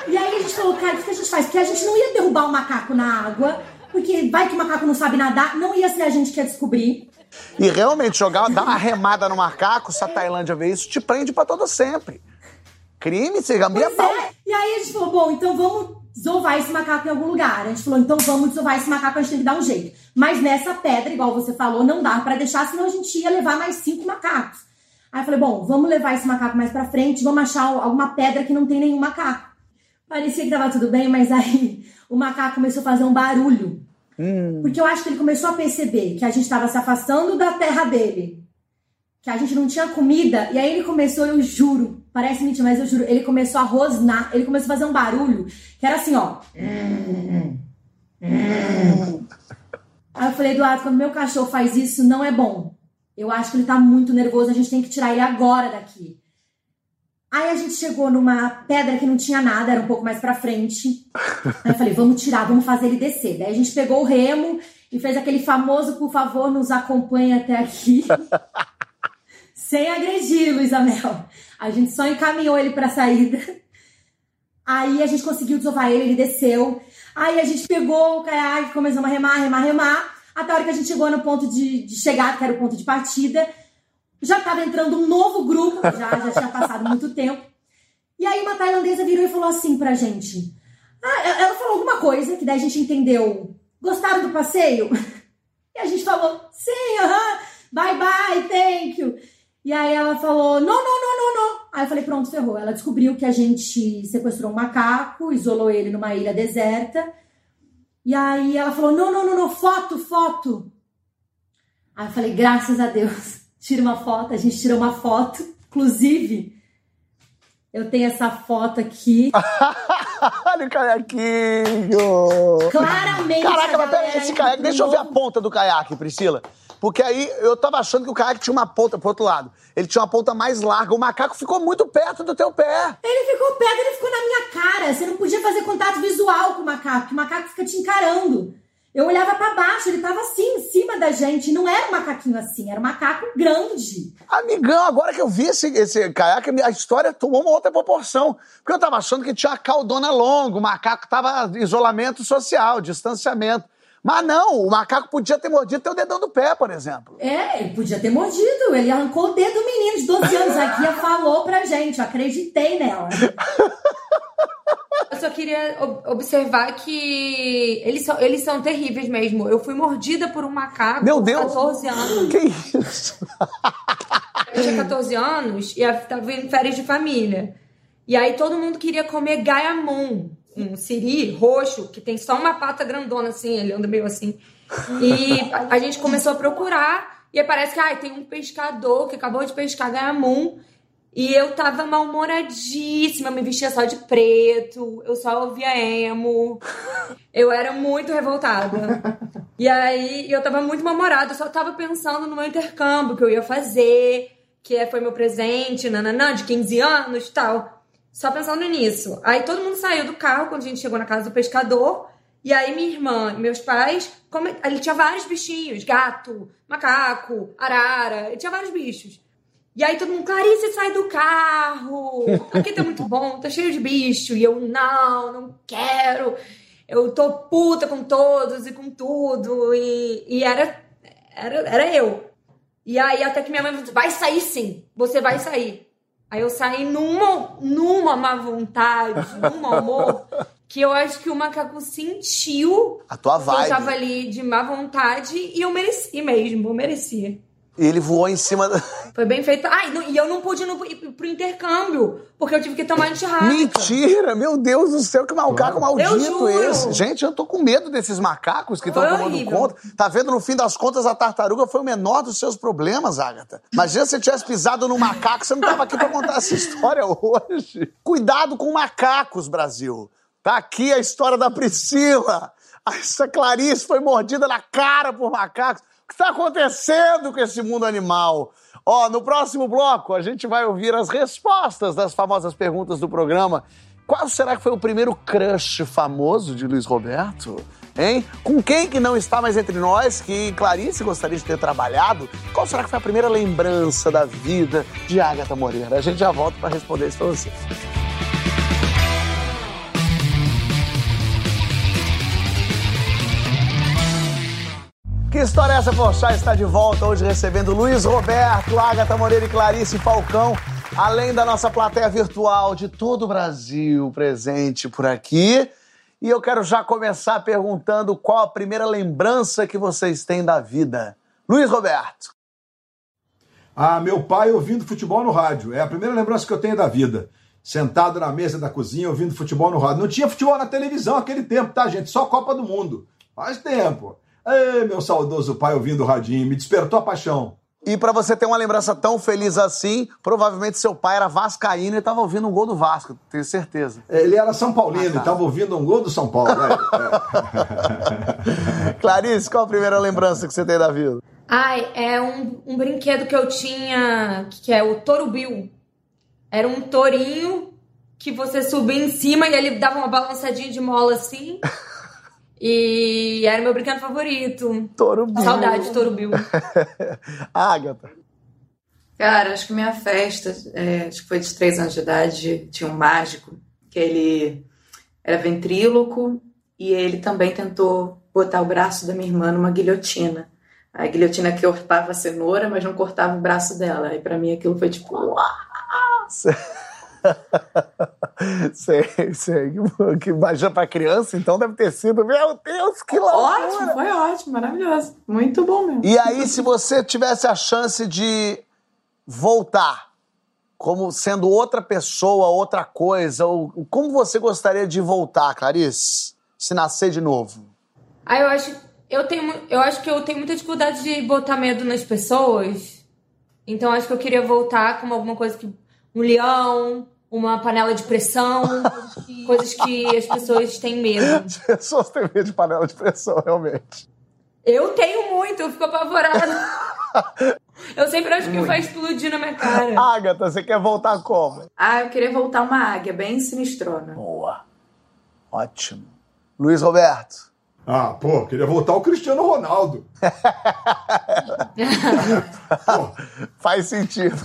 E aí a gente falou, cara, o que a gente faz? Porque a gente não ia derrubar o macaco na água, porque vai que o macaco não sabe nadar, não ia ser a gente que ia descobrir. E realmente, jogar, dar uma remada no macaco, se a Tailândia vê isso, te prende pra todo sempre. Crime ambiental. Pois é. E aí a gente falou, bom, então vamos desovar esse macaco em algum lugar. A gente falou, então vamos desovar esse macaco, a gente tem que dar um jeito. Mas nessa pedra, igual você falou, não dá para deixar, senão a gente ia levar mais cinco macacos. Aí eu falei, bom, vamos levar esse macaco mais pra frente, vamos achar alguma pedra que não tem nenhum macaco. Parecia que tava tudo bem, mas aí o macaco começou a fazer um barulho. Hum. Porque eu acho que ele começou a perceber que a gente estava se afastando da terra dele. Que a gente não tinha comida. E aí ele começou, eu juro, parece mentira, mas eu juro, ele começou a rosnar, ele começou a fazer um barulho que era assim, ó. Aí eu falei, Eduardo, quando meu cachorro faz isso, não é bom. Eu acho que ele tá muito nervoso, a gente tem que tirar ele agora daqui. Aí a gente chegou numa pedra que não tinha nada, era um pouco mais pra frente. Aí eu falei, vamos tirar, vamos fazer ele descer. Daí a gente pegou o remo e fez aquele famoso, por favor, nos acompanhe até aqui. Sem agredir, Luísa Mel. A gente só encaminhou ele pra saída. Aí a gente conseguiu desovar ele, ele desceu. Aí a gente pegou o caiaque, começamos a remar, remar, remar. Até a hora que a gente chegou no ponto de, de chegada, que era o ponto de partida. Já estava entrando um novo grupo, já, já tinha passado muito tempo. E aí uma tailandesa virou e falou assim pra gente. Ah, ela falou alguma coisa, que daí a gente entendeu. Gostaram do passeio? E a gente falou, sim, aham, bye bye, thank you. E aí ela falou, não, não, não, não, não. Aí eu falei, pronto, ferrou. Ela descobriu que a gente sequestrou um macaco, isolou ele numa ilha deserta. E aí ela falou, não, não, não, não, foto, foto. Aí eu falei, graças a Deus, tira uma foto. A gente tirou uma foto, inclusive. Eu tenho essa foto aqui. Olha o caiaquinho! Claramente. Caraca, mas pera aí, galera esse caiaque, deixa eu ver a ponta do caiaque, Priscila. Porque aí eu tava achando que o caiaque tinha uma ponta pro outro lado. Ele tinha uma ponta mais larga. O macaco ficou muito perto do teu pé. Ele ficou perto, ele ficou na minha cara. Você não podia fazer contato visual com o macaco, que o macaco fica te encarando. Eu olhava pra baixo, ele tava assim, em cima da gente. Não era um macaquinho assim, era um macaco grande. Amigão, agora que eu vi esse, esse caiaque, a história tomou uma outra proporção. Porque eu tava achando que tinha a caudona longa, o macaco tava isolamento social, distanciamento. Mas não, o macaco podia ter mordido teu dedão do pé, por exemplo. É, ele podia ter mordido. Ele arrancou o dedo do menino de 12 anos. A guia falou pra gente, eu acreditei nela. Eu só queria ob- observar que eles são, eles são terríveis mesmo. Eu fui mordida por um macaco Meu com Deus! 14 anos. Que isso? Eu tinha 14 anos e eu tava em férias de família. E aí todo mundo queria comer gaiamon, um siri roxo, que tem só uma pata grandona assim, ele anda meio assim. E a, gente começou a procurar, e aí parece que ai, tem um pescador que acabou de pescar gaiamon. E eu tava mal-humoradíssima, me vestia só de preto, eu só ouvia emo. Eu era muito revoltada. E aí eu tava muito mal-humorada, eu só tava pensando no meu intercâmbio que eu ia fazer, que é- foi meu presente, nananã, de 15 anos e tal. Só pensando nisso. Aí todo mundo saiu do carro quando a gente chegou na casa do pescador. E aí minha irmã e meus pais, come... ele tinha vários bichinhos, gato, macaco, arara, ele tinha vários bichos. E aí todo mundo, Clarice, sai do carro. Aqui tá muito bom, tá cheio de bicho. E eu, não, não quero. Eu tô puta com todos e com tudo. E, e era, era, era eu. E aí até que minha mãe falou, vai sair sim, você vai sair. Aí eu saí numa, numa má vontade, num mau humor, que eu acho que o macaco sentiu A tua que eu tava vibe. ali de má vontade e eu mereci mesmo, eu merecia. E ele voou em cima da. Foi bem feito. Ah, e, não- e eu não pude ir no, ir pro intercâmbio, porque eu tive que tomar antirrábica. Mentira! Meu Deus do céu, que macaco maldito esse. Gente, eu tô com medo desses macacos que estão tomando horrível. conta. Tá vendo, no fim das contas, a tartaruga foi o menor dos seus problemas, Agatha. Imagina se você tivesse pisado no macaco, você não tava aqui pra contar essa história hoje. Cuidado com macacos, Brasil. Tá aqui a história da Priscila. Essa Clarice foi mordida na cara por macacos. Que está acontecendo com esse mundo animal? Ó, no próximo bloco a gente vai ouvir as respostas das famosas perguntas do programa. Qual será que foi o primeiro crush famoso de Luiz Roberto? Hein? Com quem que não está mais entre nós, que Clarice gostaria de ter trabalhado? Qual será que foi a primeira lembrança da vida de Agatha Moreira? A gente já volta para responder isso para você. Que história é essa, Porchat? Está de volta hoje recebendo Luiz Roberto, Agatha Moreira e Clarice Falcão, além da nossa plateia virtual de todo o Brasil presente por aqui. E eu quero já começar perguntando qual a primeira lembrança que vocês têm da vida. Luiz Roberto. Ah, meu pai ouvindo futebol no rádio. É a primeira lembrança que eu tenho da vida. Sentado na mesa da cozinha ouvindo futebol no rádio. Não tinha futebol na televisão naquele tempo, tá, gente? Só Copa do Mundo. Faz tempo. Ei, meu saudoso pai ouvindo o radinho, me despertou a paixão. E para você ter uma lembrança tão feliz assim, provavelmente seu pai era vascaíno e estava ouvindo um gol do Vasco, tenho certeza. Ele era São Paulino ah, tá. e estava ouvindo um gol do São Paulo. Né? Clarice, qual a primeira lembrança que você tem da vida? Ai, é um, um brinquedo que eu tinha, que é o Toro Bill. Era um tourinho que você subia em cima e ele dava uma balançadinha de mola assim. E era meu brinquedo favorito. Toro Bill. Saudade de Toro Bill. Agatha. Cara, acho que minha festa, é, acho que foi de três anos de idade, tinha um mágico, que ele era ventríloco e ele também tentou botar o braço da minha irmã numa guilhotina. A guilhotina que cortava a cenoura, mas não cortava o braço dela. E para mim aquilo foi tipo. Uau! sei, sei. Que imagina pra criança, então deve ter sido. Meu Deus, que loucura! Ótimo, foi ótimo, maravilhoso. Muito bom mesmo. E aí, se você tivesse a chance de voltar, como sendo outra pessoa, outra coisa, ou, como você gostaria de voltar, Clarice? Se nascer de novo? Ah, eu acho, eu tenho, eu acho que eu tenho muita dificuldade de botar medo nas pessoas. Então acho que eu queria voltar como alguma coisa que um leão, uma panela de pressão, coisas que as pessoas têm medo. As pessoas têm medo de panela de pressão, realmente. Eu tenho muito, eu fico apavorada. eu sempre acho que vai explodir na minha cara. Agatha, você quer voltar como? Ah, eu queria voltar uma águia bem sinistrona. Boa. Ótimo. Luiz Roberto. Ah, pô, queria voltar o Cristiano Ronaldo. Faz sentido.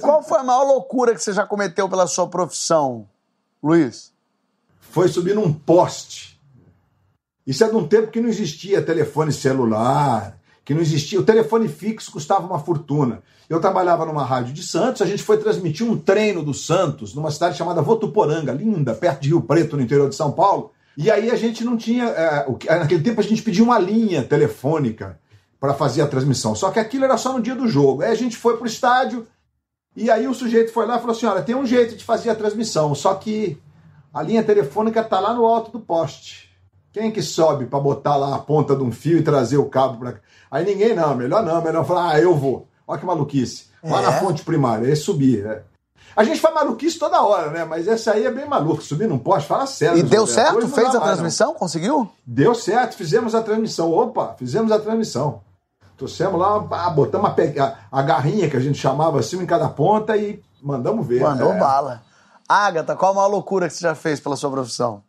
Qual foi a maior loucura que você já cometeu pela sua profissão, Luiz? Foi subir num poste. Isso é de um tempo que não existia telefone celular, que não existia. O telefone fixo custava uma fortuna. Eu trabalhava numa rádio de Santos, a gente foi transmitir um treino do Santos numa cidade chamada Votuporanga, linda, perto de Rio Preto, no interior de São Paulo. E aí a gente não tinha. É, naquele tempo a gente pedia uma linha telefônica para fazer a transmissão. Só que aquilo era só no dia do jogo. Aí a gente foi pro estádio e aí o sujeito foi lá e falou assim: olha, tem um jeito de fazer a transmissão, só que a linha telefônica tá lá no alto do poste. Quem que sobe para botar lá a ponta de um fio e trazer o cabo para Aí ninguém não, melhor não, melhor falar, ah, eu vou. Olha que maluquice. Lá é. na fonte primária, aí subir. A gente faz maluquice toda hora, né? Mas essa aí é bem maluco. Subir num poste, fala sério. E deu certo? Fez a mais, transmissão? Não. Conseguiu? Deu certo, fizemos a transmissão. Opa, fizemos a transmissão. Trouxemos lá, botamos a, a, garrinha que a gente chamava assim em cada ponta e mandamos ver. Mandou é. bala. Agatha, qual a maior loucura que você já fez pela sua profissão?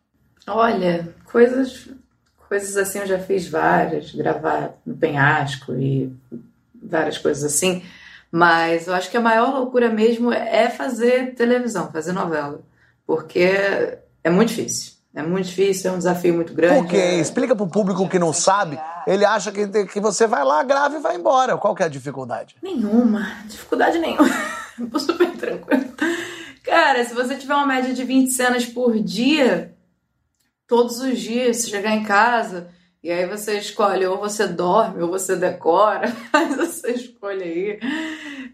Olha, coisas, coisas assim eu já fiz várias, gravar no penhasco e várias coisas assim. Mas eu acho que a maior loucura mesmo é fazer televisão, fazer novela. Porque é muito difícil. É muito difícil, é um desafio muito grande. Por quê? É... Explica pro público que não sabe. Ele acha que, que você vai lá, grava e vai embora. Qual que é a dificuldade? Nenhuma. Dificuldade nenhuma. Super tranquilo. Cara, se você tiver uma média de 20 cenas por dia, todos os dias, se chegar em casa, e aí você escolhe, ou você dorme, ou você decora, mas você escolhe aí.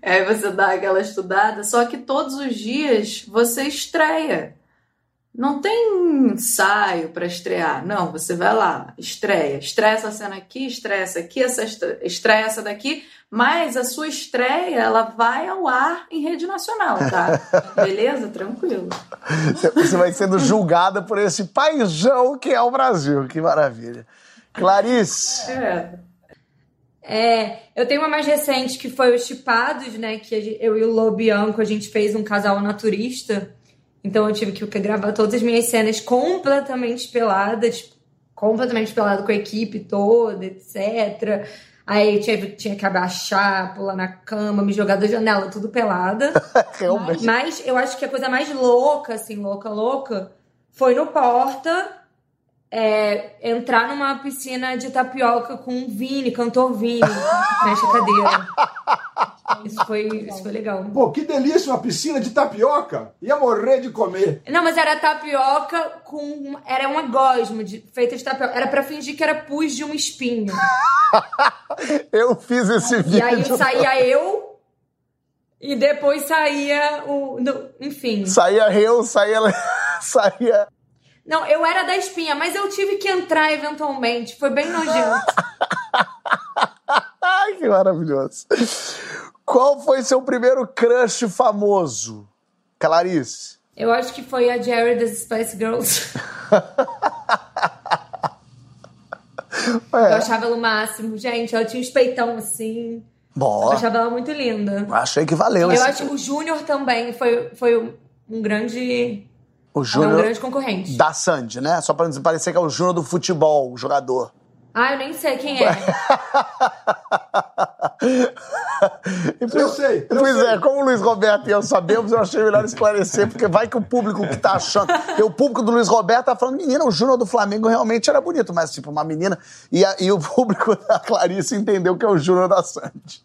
Aí você dá aquela estudada, só que todos os dias você estreia. Não tem ensaio para estrear. Não, você vai lá, estreia. Estreia essa cena aqui, estreia essa aqui, essa estreia essa daqui. Mas a sua estreia, ela vai ao ar em rede nacional, tá? Beleza? Tranquilo. Você vai sendo julgada por esse paizão que é o Brasil. Que maravilha. Clarice. É. É, eu tenho uma mais recente que foi os Chipados, né? Que eu e o Lô Bianco, a gente fez um casal naturista. Então eu tive que gravar todas as minhas cenas completamente peladas, completamente pelado com a equipe toda, etc. Aí tinha, tinha que abaixar, pular na cama, me jogar da janela, tudo pelada. Realmente. Mas eu acho que a coisa mais louca, assim, louca, louca, foi no Porta é, entrar numa piscina de tapioca com o Vini, cantor Vini, mexe a cadeira. Isso foi, isso foi legal. Pô, que delícia uma piscina de tapioca. Ia morrer de comer. Não, mas era tapioca com. Era uma gosma de, feita de tapioca. Era pra fingir que era pus de um espinho. Eu fiz esse E aí vídeo. saía eu. E depois saía o. no- enfim. Saía eu, saía. saía. Não, eu era da espinha, mas eu tive que entrar eventualmente. Foi bem nojento. Ai, que maravilhoso. Qual foi seu primeiro crush famoso? Clarice. Eu acho que foi a Jerry das Spice Girls. Eu É. achava ela o máximo. Gente, ela tinha uns peitão assim. Eu Bom, achava ela muito linda. achei que valeu. Eu acho que o Júnior também foi, foi um- um grande. O é um Júnior grande concorrente. da Sandy, né? Só pra não parecer que é o Júnior do futebol, o jogador. Ah, eu nem sei quem é. Eu sei. Eu Pois sei. é, como o Luiz Roberto e eu sabemos, eu achei melhor esclarecer, porque vai que o público que tá achando. Porque o público do Luiz Roberto tá falando, menina, o Júnior do Flamengo realmente era bonito, mas tipo, uma menina. E, a- e o público da Clarice entendeu que é o Júnior da Sandy.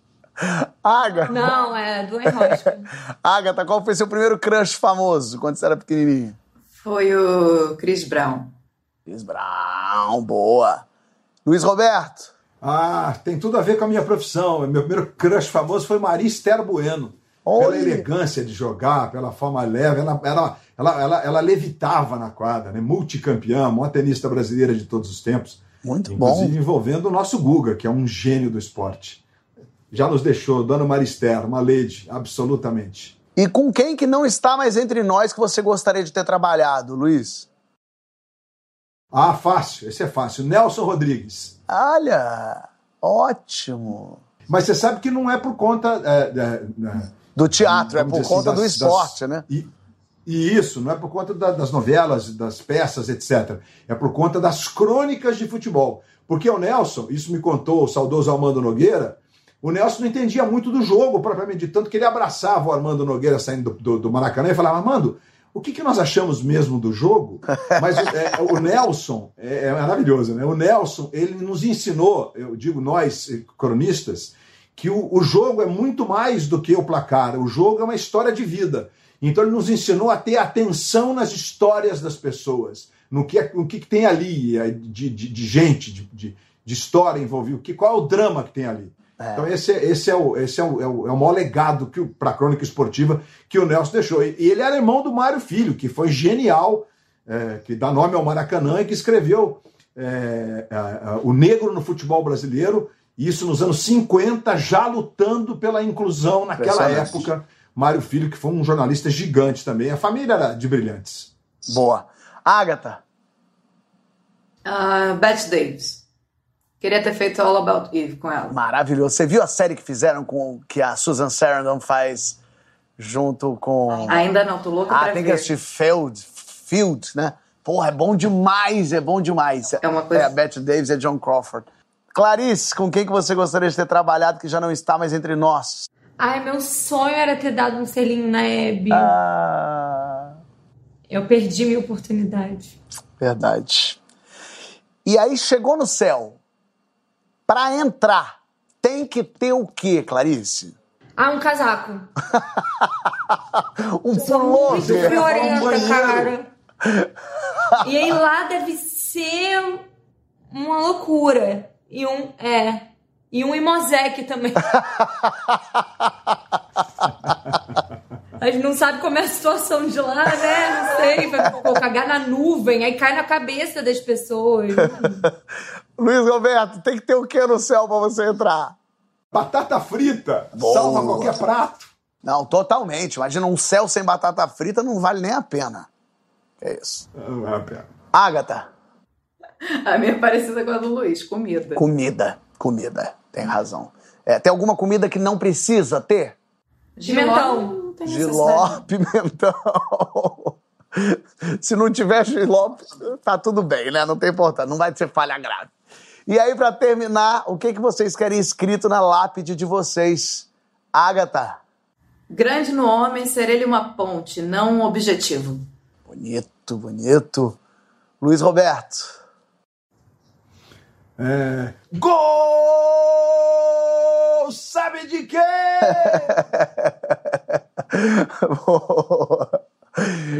Agatha. Não, é do Enrosca. Agatha, qual foi seu primeiro crush famoso quando você era pequenininha? Foi o Chris Brown. Chris Brown, boa. Luiz Roberto. Ah, tem tudo a ver com a minha profissão. Meu primeiro crush famoso foi Maria Esther Bueno. Pela elegância de jogar, pela forma leve, ela, ela, ela, ela, ela levitava na quadra, né? multicampeã, maior tenista brasileira de todos os tempos. Muito Inclusive bom. envolvendo o nosso Guga, que é um gênio do esporte. Já nos deixou, Dona Marister, uma lady, absolutamente. E com quem que não está mais entre nós que você gostaria de ter trabalhado, Luiz? Ah, fácil, esse é fácil. Nelson Rodrigues. Olha, ótimo. Mas você sabe que não é por conta. é, é, é, Do teatro, é por assim, conta do das- esporte, das- né? E, e isso, não é por conta da- das novelas, das peças, etc. É por conta das crônicas de futebol. Porque o Nelson, isso me contou o saudoso Armando Nogueira, o Nelson não entendia muito do jogo, propriamente de tanto que ele abraçava o Armando Nogueira saindo do, do- do Maracanã e falava, Armando, o que, que nós achamos mesmo do jogo? Mas é, o Nelson, é, é maravilhoso, né? O Nelson, ele nos ensinou, eu digo nós, eh, cronistas, que o, o jogo é muito mais do que o placar. O jogo é uma história de vida. Então ele nos ensinou a ter atenção nas histórias das pessoas, no que, no que, que tem ali eh, de, de, de gente, de, de, de história envolvida, que, qual é o drama que tem ali. Então esse, é- esse, é, o, esse é, o, é, o, é o maior legado para a crônica esportiva que o Nelson deixou. E, e ele era irmão do Mário Filho, que foi genial, eh, que dá nome ao Maracanã e que escreveu eh, eh, O Negro no Futebol Brasileiro, isso nos anos 50, já lutando pela inclusão naquela época. Mário Filho, que foi um jornalista gigante também. A família era de brilhantes. Boa. Agatha. Ah, Bette Davis. Queria ter feito All About Eve com ela. Maravilhoso. Você viu a série que fizeram com que a Susan Sarandon faz junto com. Ainda não, tô louca Ah, pra tem que ver. assistir Field, Field, né? Porra, é bom demais, é bom demais. É uma coisa- É a Bette Davis e a John Crawford. Clarice, com quem que você gostaria de ter trabalhado que já não está mais entre nós? Ai, meu sonho era ter dado um selinho na Hebe. Ah, Eu perdi minha oportunidade. verdade. E aí chegou no céu. Pra entrar, tem que ter o quê, Clarice? Ah, um casaco. Um Sou muito pullover. friorenta, um cara. E aí lá deve ser uma loucura. E um, é. E um Imosec também. A gente não sabe como é a situação de lá, né? Não sei. Vai pô, cagar na nuvem, aí cai na cabeça das pessoas. Luiz Roberto, tem que ter o quê no céu pra você entrar? Batata frita, Boa. salva qualquer prato. Não, totalmente. Imagina um céu sem batata frita não vale nem a pena. É isso. Ah, pera. Agatha. A minha é parecida com a do Luiz, comida. Comida, comida, tem razão. É, tem alguma comida que não precisa ter? Pimentão. Não tem Giló, pimentão. Se não tiver giló, tá tudo bem, né? Não tem importância, não vai ser falha grave. E aí, pra terminar, o que, que vocês querem escrito na lápide de vocês? Agatha. Grande no homem, ser ele uma ponte, não um objetivo. Bonito, bonito. Luiz Roberto. É... Gol! Sabe de quê? Boa.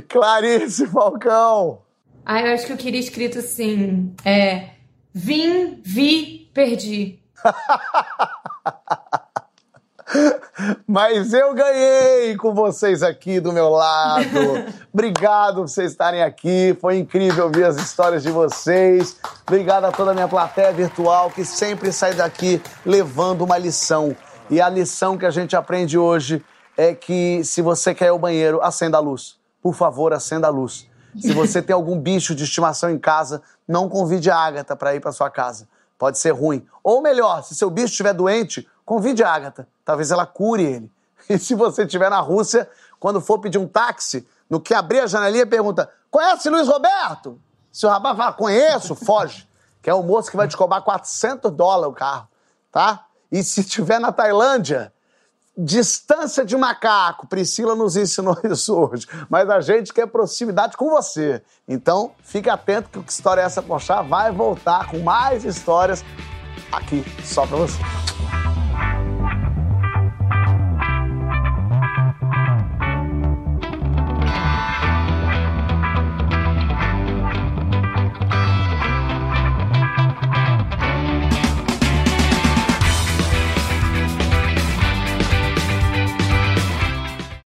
Clarice Falcão. Ah, eu acho que eu queria escrito assim: é. Vim, vi, perdi. Mas eu ganhei com vocês aqui do meu lado. Obrigado por vocês estarem aqui. Foi incrível ouvir as histórias de vocês. Obrigado a toda a minha plateia virtual que sempre sai daqui levando uma lição. E a lição que a gente aprende hoje é que se você quer ir ao banheiro, acenda a luz. Por favor, acenda a luz. Se você tem algum bicho de estimação em casa, não convide a Agatha para ir para sua casa. Pode ser ruim. Ou melhor, se seu bicho estiver doente, convide a Agatha. Talvez ela cure ele. E se você estiver na Rússia, quando for pedir um táxi, no que abrir a janelinha, pergunta: Conhece Luiz Roberto? Se o rapaz fala, conheço, foge. Que é o moço que vai te cobrar 400 dólares o carro, tá? E se estiver na Tailândia, distância de macaco. Priscila nos ensinou isso hoje. Mas a gente quer proximidade com você. Então, fique atento que o Que História é Essa Pochá vai voltar com mais histórias aqui, só pra você.